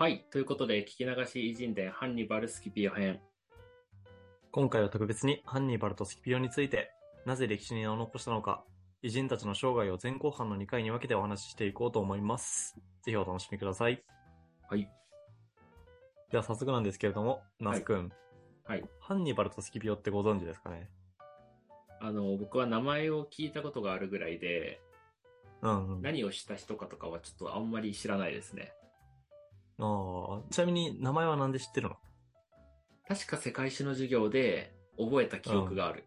はい。ということで、聞き流し偉人伝ハンニバルスキピオ編。今回は特別にハンニバルとスキピオについて、なぜ歴史に名を残したのか、偉人たちの生涯を前後半の2回に分けてお話ししていこうと思います。ぜひお楽しみください。はい。では早速なんですけれども、ナス君、はい。ハンニバルとスキピオってご存知ですかね？あの、僕は名前を聞いたことがあるぐらいで、うん、うん。何をした人かとかはちょっとあんまり知らないですね。ああ、ちなみに名前は何で知ってるの？確か世界史の授業で覚えた記憶がある。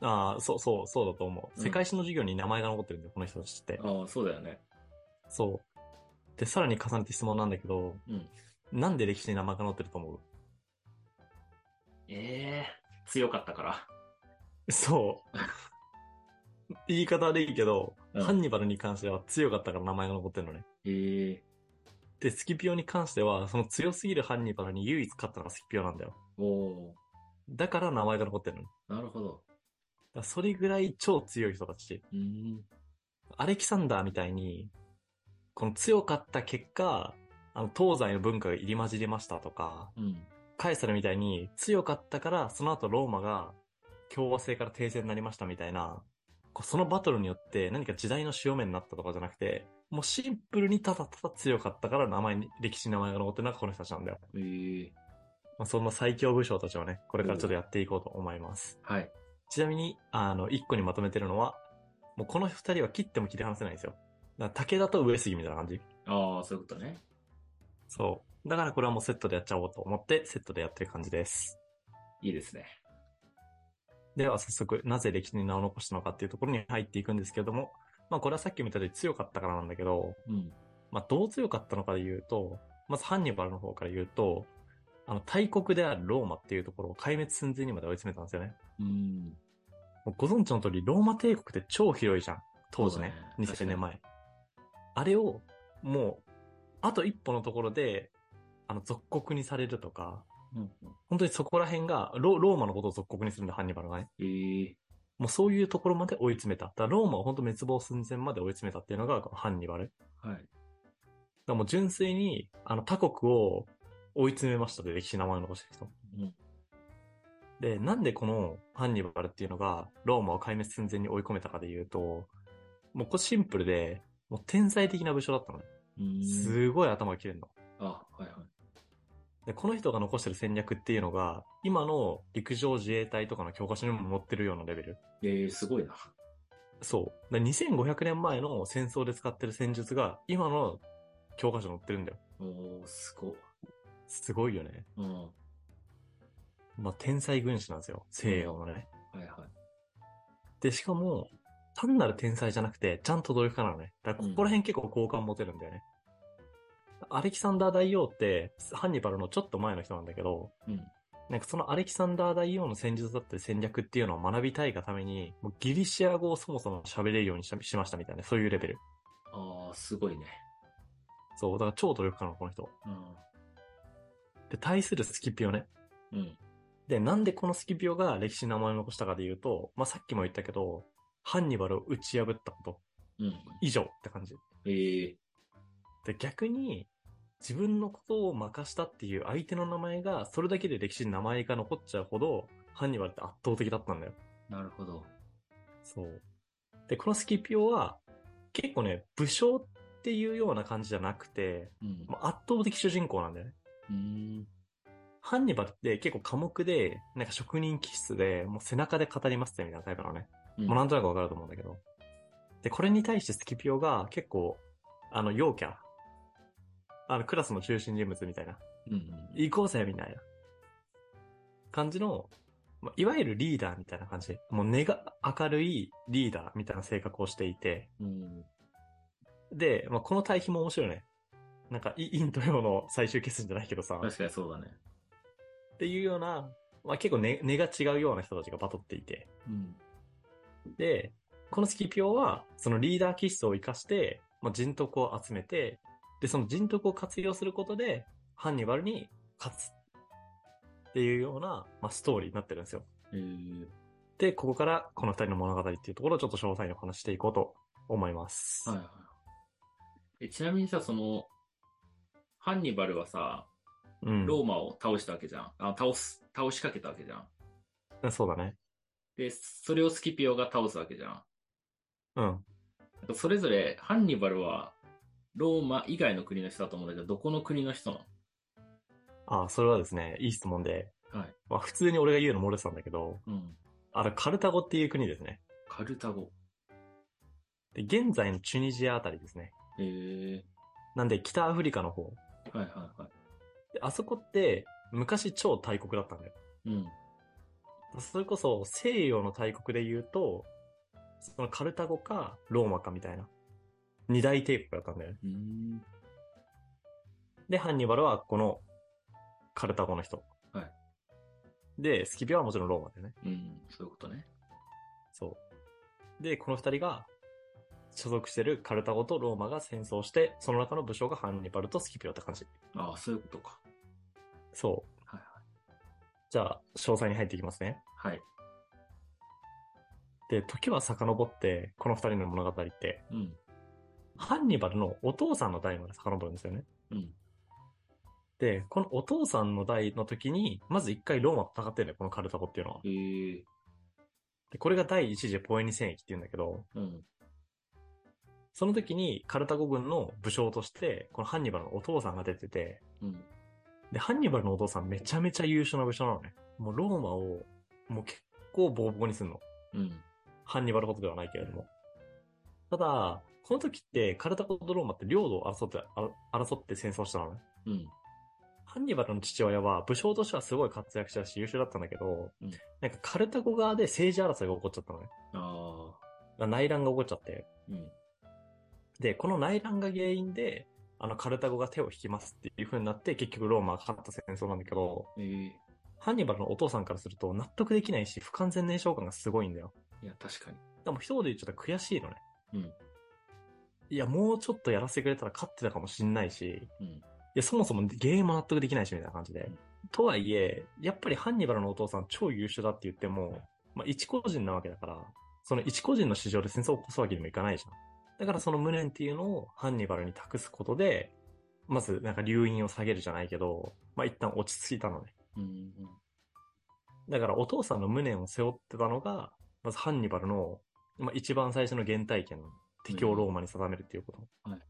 ああ、そうそう、そうだと思う。うん世界史の授業に名前が残ってるんだよ、この人たちって。ああ、そうだよね。そう。で、さらに重ねて質問なんだけど、うん。なんで歴史に名前が載ってると思う？ええ強かったから。そう。言い方でいいけど、うんハンニバルに関しては強かったから名前が残ってるのね。ええで、スキピオに関しては、その強すぎるハンニバルに唯一勝ったのがスキピオなんだよ。おー、だから名前が残ってるの。なるほど。らそれぐらい超強い人たち。うーん。アレキサンダーみたいに、この強かった結果、あの、東西の文化が入り混じりましたとか、うん。カエサルみたいに強かったから、その後ローマが共和制から停戦になりましたみたいな、こうそのバトルによって何か時代の潮目になったとかじゃなくて、もうシンプルにただただ強かったから名前に、歴史に名前が残ってるのがこの人たちなんだよ。ええまあ、そんな最強武将たちをね、これからちょっとやっていこうと思います。はい。ちなみに、あの、一個にまとめてるのは、もうこの二人は切っても切り離せないんですよ。だから武田と上杉みたいな感じ。ああ、そういうことね。そう。だからこれはもうセットでやっちゃおうと思って、セットでやってる感じです。いいですね。では早速、なぜ歴史に名を残したのかっていうところに入っていくんですけれども、まあこれはさっきも言ったように強かったからなんだけど、うん。まあどう強かったのかで言うと、まずハンニバルの方から言うと、あの大国であるローマっていうところを壊滅寸前にまで追い詰めたんですよね。うん。ご存知の通り、ローマ帝国って超広いじゃん。当時ね。ね2000年前。あれを、もう、あと一歩のところで、あの、属国にされるとか、うん。本当にそこら辺が、ロローマのことを属国にするんだ、ハンニバルがね。ええもうそういうところまで追い詰めた。だローマを本当滅亡寸前まで追い詰めたっていうのがハンニバル。はい。らもう純粋に、あの、他国を追い詰めましたで歴史に名前を残してる人。うん。で、なんでこのハンニバルっていうのがローマを壊滅寸前に追い込めたかで言うと、もうこれシンプルで、もう天才的な武将だったのね。うん。すごい頭が切れるの。あ、はいはい。で、この人が残してる戦略っていうのが、今の陸上自衛隊とかの教科書にも載ってるようなレベル。ええすごいな。そう。で2500年前の戦争で使ってる戦術が、今の教科書に載ってるんだよ。おー、すごい。すごいよね。うん。はまあ、天才軍師なんですよ。西洋のね。いはい。で、しかも、単なる天才じゃなくて、ちゃんと努力家なのね。だからここら辺結構好感持てるんだよね。アレキサンダー大王って、ハンニバルのちょっと前の人なんだけど、うん。なんかそのアレキサンダー大王の戦術だったり戦略っていうのを学びたいがために、もうギリシア語をそもそも喋れるようにししましたみたいな、そういうレベル。ああ、すごいね。そう、だから超努力家なの、この人。うん。で、対するスキピオね。うん。で、なんでこのスキピオが歴史に名前を残したかで言うと、まあ、さっきも言ったけど、ハンニバルを打ち破ったことうん。以上って感じ。ええで、逆に、自分のことを任したっていう相手の名前が、それだけで歴史に名前が残っちゃうほど、ハンニバルって圧倒的だったんだよ。なるほど。そう。で、このスキピオは、結構ね、武将っていうような感じじゃなくて、うん。まあ圧倒的主人公なんだよね。うん。ハンニバルって結構寡黙で、なんか職人気質で、もう背中で語りますってみたいなタイプなのね。うんもうなんとなくわかると思うんだけど。で、これに対してスキピオが結構、あの、陽キャ。あの、クラスの中心人物みたいな。うんうん。行こうぜみたいな。感じの、まあいわゆるリーダーみたいな感じ。もう根が明るいリーダーみたいな性格をしていて。うん。で、まあ、この対比も面白いね。なんか、イインとヨの最終決戦じゃないけどさ。確かにそうだね。っていうような、まあ、結構根根が違うような人たちがバトっていて。うん。で、このスキピオは、そのリーダー気質を活かして、まあ、人徳を集めて、で、その人徳を活用することで、ハンニバルに勝つ。っていうような、まあ、ストーリーになってるんですよ。ええで、ここからこの二人の物語っていうところをちょっと詳細にお話していこうと思います。はいはい。え、ちなみにさ、その、ハンニバルはさ、うん。ローマを倒したわけじゃん。あ、倒す、倒しかけたわけじゃん。そうだね。で、それをスキピオが倒すわけじゃん。うん。それぞれ、ハンニバルは、ローマ以外の国の人だと思うんだけど、どこの国の人なあ、それはですね、いい質問で、のはい。まあ、普通に俺が言うの漏れてたんだけど、うん。あれ、カルタゴっていう国ですね。カルタゴ。で、現在のチュニジアあたりですね。へえなんで、北アフリカの方。はいはいはい。で、あそこって、昔超大国だったんだよ。うん。それこそ、西洋の大国で言うと、そのカルタゴか、ローマかみたいな。二大帝国だったんだよね。うーん。で、ハンニバルはこの、カルタゴの人。はい。で、スキピオはもちろんローマだよね。うん。そういうことね。そう。で、この二人が、所属してるカルタゴとローマが戦争して、その中の武将がハンニバルとスキピオって感じ。ああ、そういうことか。そう。はいはい。じゃあ、詳細に入っていきますね。はい。で、時は遡って、この二人の物語って、うん。ハンニバルのお父さんの代まで遡るんですよね。うん。で、このお父さんの代の時に、まず一回ローマと戦ってるんだよ、このカルタゴっていうのは。へえで、これが第一次ポエニ戦役って言うんだけど、うん。その時にカルタゴ軍の武将として、このハンニバルのお父さんが出てて、うん。で、ハンニバルのお父さんめちゃめちゃ優秀な武将なのね。もうローマを、もう結構ボコボコにすんの。うん。ハンニバルほどではないけれども。ただ、この時ってカルタゴとローマって領土を争って、あ争って戦争したのね。うん。ハンニバルの父親は武将としてはすごい活躍したし優秀だったんだけど、うんなんかカルタゴ側で政治争いが起こっちゃったのね。ああ。内乱が起こっちゃって。うん。で、この内乱が原因で、あのカルタゴが手を引きますっていう風になって結局ローマが勝った戦争なんだけど、ええハンニバルのお父さんからすると納得できないし不完全燃焼感がすごいんだよ。いや、確かに。でも一言で言っちゃったら悔しいのね。うん。いや、もうちょっとやらせてくれたら勝ってたかもしんないし、うん。いや、そもそもゲームも納得できないし、みたいな感じでうん。とはいえ、やっぱりハンニバルのお父さん超優秀だって言っても、まあ、一個人なわけだから、その一個人の市場で戦争を起こすわけにもいかないじゃん。だからその無念っていうのをハンニバルに託すことで、まずなんか留飲を下げるじゃないけど、まあ、一旦落ち着いたのね。うん。だからお父さんの無念を背負ってたのが、まずハンニバルの、まあ、一番最初の原体験の敵をローマに定めるっていうこと。はい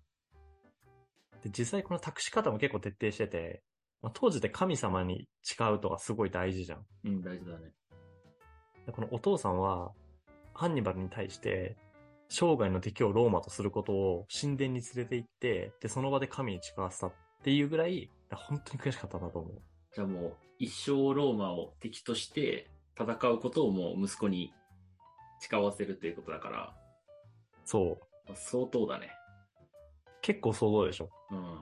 で、実際この託し方も結構徹底してて、まあ、当時で神様に誓うとかすごい大事じゃん。うん、大事だね。でこのお父さんは、ハンニバルに対して、生涯の敵をローマとすることを神殿に連れて行って、で、その場で神に誓わせたっていうぐらい、本当に悔しかったんだと思う。じゃあもう、一生ローマを敵として戦うことをもう息子に誓わせるということだから、そう。まあ相当だね。結構想像でしょ。うん。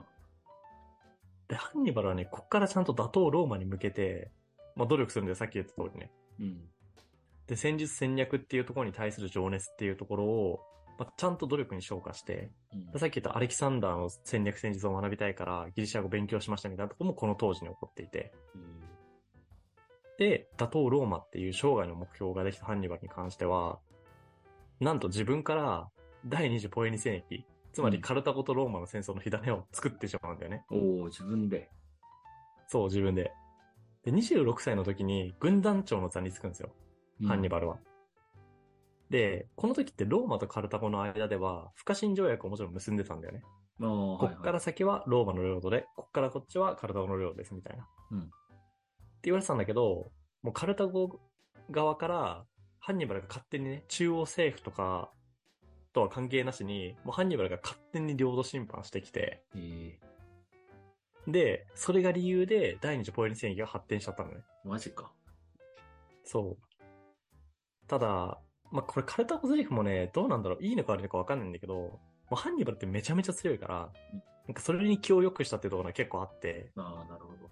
で、ハンニバルはね、こっからちゃんと打倒ローマに向けて、まあ努力するんで、さっき言った通りね。うん。で、戦術戦略っていうところに対する情熱っていうところを、まあ、ちゃんと努力に昇華して、うんでさっき言ったアレキサンダーの戦略戦術を学びたいから、ギリシャ語勉強しましたみたいなところもこの当時に起こっていて、で、打倒ローマっていう生涯の目標ができたハンニバルに関しては、なんと自分から第二次ポエニ戦役、つまりカルタゴとローマの戦争の火種を作ってしまうんだよね。おお自分で。そう、自分で。で、26歳の時に軍団長の座につくんですよ。ハンニバルは。で、この時ってローマとカルタゴの間では、不可侵条約をもちろん結んでたんだよね。こ。っから先はローマの領土で、こっからこっちはカルタゴの領土です、みたいな。うんって言われてたんだけど、もうカルタゴ側から、ハンニバルが勝手にね、中央政府とか、とは関係なしに、もうハンニバルが勝手に領土侵犯してきて、えで、それが理由で第二次ポエニ戦役が発展しちゃったのね。ー、マジか。そう。ただ、まあ、これカルタゴゼリフもね、どうなんだろういいのか悪いのかわかんないんだけど、もうハンニバルってめちゃめちゃ強いからうん、なんかそれに気を良くしたっていうところが結構あって、ああ、なるほど。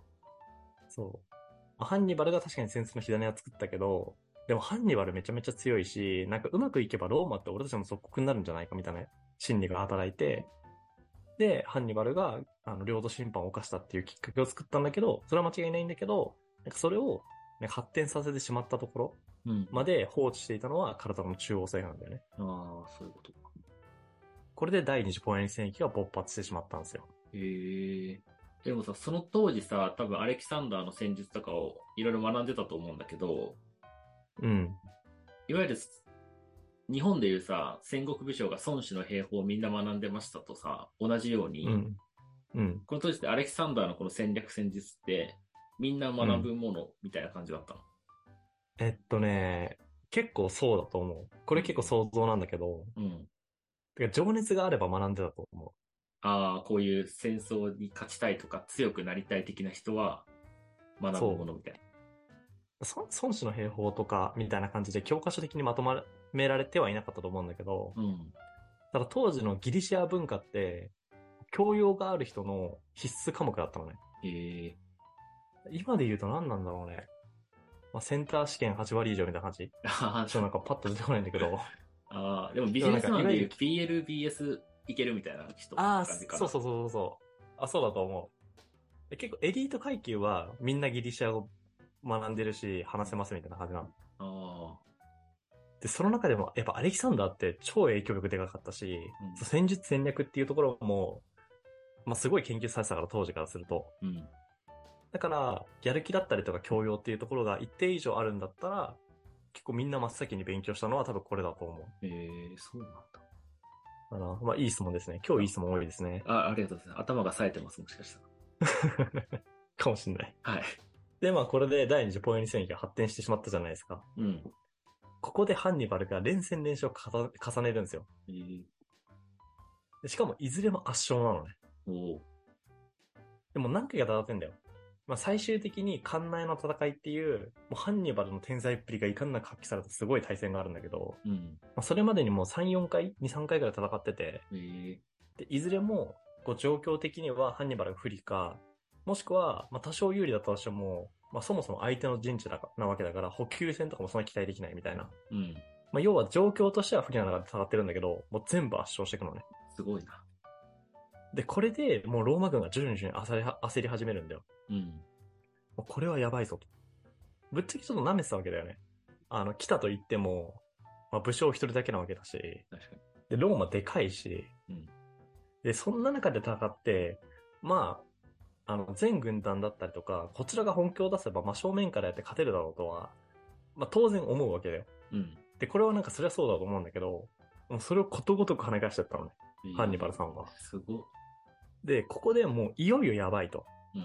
そう。まあハンニバルが確かに戦争の火種は作ったけど、でもハンニバルめちゃめちゃ強いし、なんかうまくいけばローマって俺たちの属国になるんじゃないかみたいな心理が働いて、で、ハンニバルが、あの、領土侵犯を犯したっていうきっかけを作ったんだけど、それは間違いないんだけど、なんかそれを、ね、発展させてしまったところうん。まで放置していたのはカルタゴの中央政府なんだよね。ああ、そういうことか。これで第二次ポエニ戦役が勃発してしまったんですよ。へえでもさ、その当時さ、多分アレキサンダーの戦術とかをいろいろ学んでたと思うんだけど、うん。いわゆる、日本でいうさ、戦国武将が孫子の兵法をみんな学んでましたとさ、同じように、うん。うん。この当時ってアレキサンダーのこの戦略戦術って、みんな学ぶものみたいな感じだったの？えっとね、結構そうだと思う。これ結構想像なんだけど、うん。てか情熱があれば学んでたと思ああ、こういう戦争に勝ちたいとか強くなりたい的な人は学ぶものみたいな。孫子の兵法とかみたいな感じで教科書的にまとめられてはいなかったと思うんだけど、うん。ただ当時のギリシア文化って、教養がある人の必須科目だったのね。へえ。今で言うと何なんだろうね。まあ、センター試験8割以上みたいな感じあちょっとなんかパッと出てこないんだけど。あー、でもビジネスマンでいうでもなんか PLBS いけるみたいな人ああ。そうそうそうそう。あ、そうだと思う。で結構エリート階級はみんなギリシア語学んでるし、話せますみたいな感じなの。あで、その中でもやっぱアレキサンダーって超影響力でかかったし、うん戦術戦略っていうところも、まあすごい研究されてたから当時からすると。あ、うん。だから、やる気だったりとか教養っていうところが一定以上あるんだったら、結構みんな真っ先に勉強したのは多分これだと思う。ええそうなんだ。あのまあいい質問ですね。今日いい質問多いですね。あ、ありがとうございます。頭が冴えてます、もしかしたら。かもしんない。はい。で、まあこれで第二次ポエニ戦役が発展してしまったじゃないですか。うん。ここでハンニバルが連戦連勝を重ねるんですよ。えー、でしかもいずれも圧勝なのね。おーでも何回か戦ってんだよ。まあ最終的に関内の戦いっていう、もうハンニバルの天才っぷりがいかんなく発揮されたすごい対戦があるんだけど、うん。まあ、それまでにもう3、4回、2、3回ぐらい戦ってて、えー、で、いずれも、こう状況的にはハンニバルが不利か、もしくは、まあ多少有利だったとしても、まあそもそも相手の陣地なわけだから、補給戦とかもそんな期待できないみたいな。うん。まあ要は状況としては不利な中で戦ってるんだけど、もう全部圧勝していくのね。すごいな。で、これでもうローマ軍が徐々に徐々に焦りは焦り始めるんだよ。うん。もうこれはやばいぞと。ぶっちゃけちょっと舐めてたわけだよね。あの、来たと言っても、まあ武将一人だけなわけだし、確かに。で、ローマでかいし、うんで、そんな中で戦って、まあ、あの、全軍団だったりとか、こちらが本気を出せば、まあ正面からやって勝てるだろうとは、まあ当然思うわけだよ。うん。で、これはなんかそれはそうだと思うんだけど、もうそれをことごとく跳ね返しちゃったのね。えーハンニバルさんは。すごっ。で、ここでもういよいよやばいと。うん。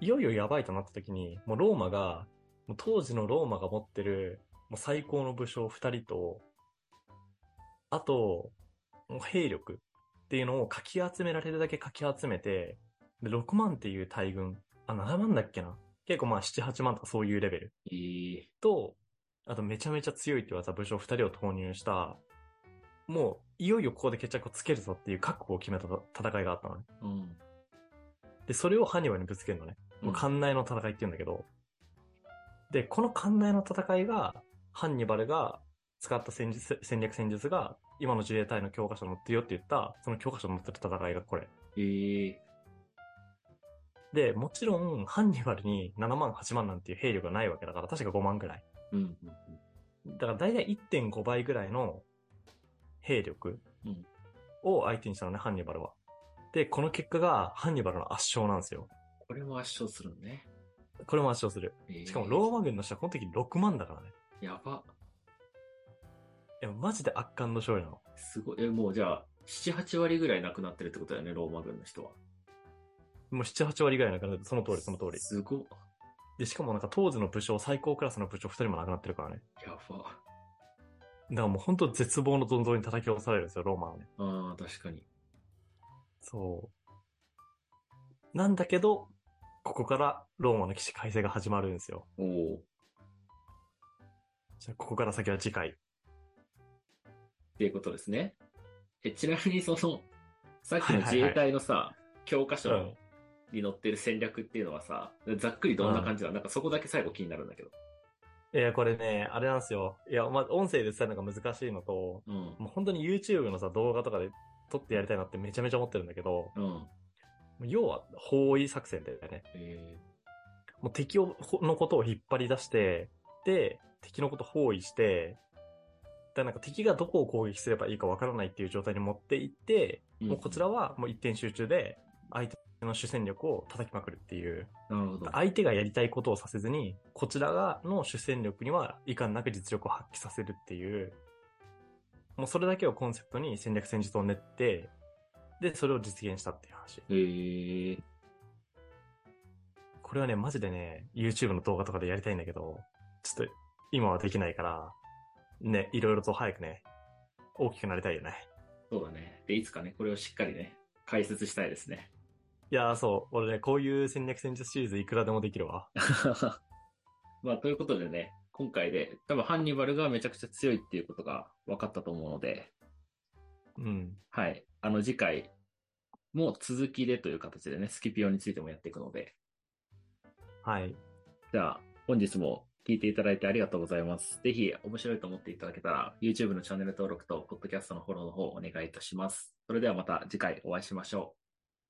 いよいよやばいとなった時に、もうローマが、もう当時のローマが持ってる、もう最高の武将二人と、あと、もう兵力っていうのをかき集められるだけかき集めて、で、6万っていう大軍、あ、7万だっけな結構まあ7、8万とかそういうレベルえー、と、あとめちゃめちゃ強いって言われた武将二人を投入した、もういよいよここで決着をつけるぞっていう覚悟を決めた戦いがあったのね。うん。で、それをハンニバルにぶつけるのね。もう関内の戦いって言うんだけど、で、この関内の戦いが、ハンニバルが使った戦術、戦略戦術が、今の自衛隊の教科書に載ってるよって言った、その教科書に載ってる戦いがこれ。えー、で、もちろん、ハンニバルに7万、8万なんていう兵力がないわけだから、確か5万ぐらい。うん。うんうんだから大体1.5倍ぐらいの兵力うんを相手にしたのね、ハンニバルは。で、この結果がハンニバルの圧勝なんですよ。これも圧勝するのね。これも圧勝する。えーしかもローマ軍の人はこの時6万だからね。やば。いや、マジで圧巻の勝利なの。すごい。え、もうじゃあ、7、8割ぐらいなくなってるってことだよね、ローマ軍の人は。もう7、8割ぐらいな感じで、その通り、その通り。すごっ。で、しかもなんか当時の武将、最高クラスの武将2人も亡くなってるからね。やば。だからもう本当絶望のどんどんに叩き落とされるんですよ、ローマはね。ああ、確かに。そう。なんだけど、ここからローマの騎士改正が始まるんですよ。おお。じゃあ、ここから先は次回。っていうことですね。え、ちなみにその、さっきの自衛隊のさ、教科書うん。に載ってる戦略っていうのはさ、ざっくりどんな感じなの、なんかそこだけ最後気になるんだけど。いや、これね、あれなんですよ。いや、まあ、音声で伝えるのが難しいのと、うん。もう本当に YouTube のさ、動画とかで撮ってやりたいなってめちゃめちゃ思ってるんだけど、うん。要は包囲作戦だよね。えもう敵を、ほのことを引っ張り出して、で、敵のことを包囲して、で、なんか敵がどこを攻撃すればいいかわからないっていう状態に持っていって、ーもうこちらはもう一点集中で、相手の主戦力を叩きまくるっていう、なるほど。相手がやりたいことをさせずに、こちらがの主戦力には遺憾なく実力を発揮させるっていう、もうそれだけをコンセプトに戦略戦術を練って、で、それを実現したっていう話。へえ。これはね、マジでね、YouTube の動画とかでやりたいんだけど、ちょっと今はできないから、ね、いろいろと早くね、大きくなりたいよね。そうだね。で、いつかね、これをしっかりね、解説したいですね。いやーそう、俺ね、こういう戦略戦術シリーズいくらでもできるわ。まあ、ということでね、今回で、多分ハンニバルがめちゃくちゃ強いっていうことが分かったと思うので、うん。はい。あの次回も続きでという形でね、スキピオについてもやっていくので、はい。じゃあ、本日も聞いていただいてありがとうございます。ぜひ面白いと思っていただけたら、YouTube のチャンネル登録と、ポッドキャストのフォローの方お願いいたします。それではまた次回お会いしましょう。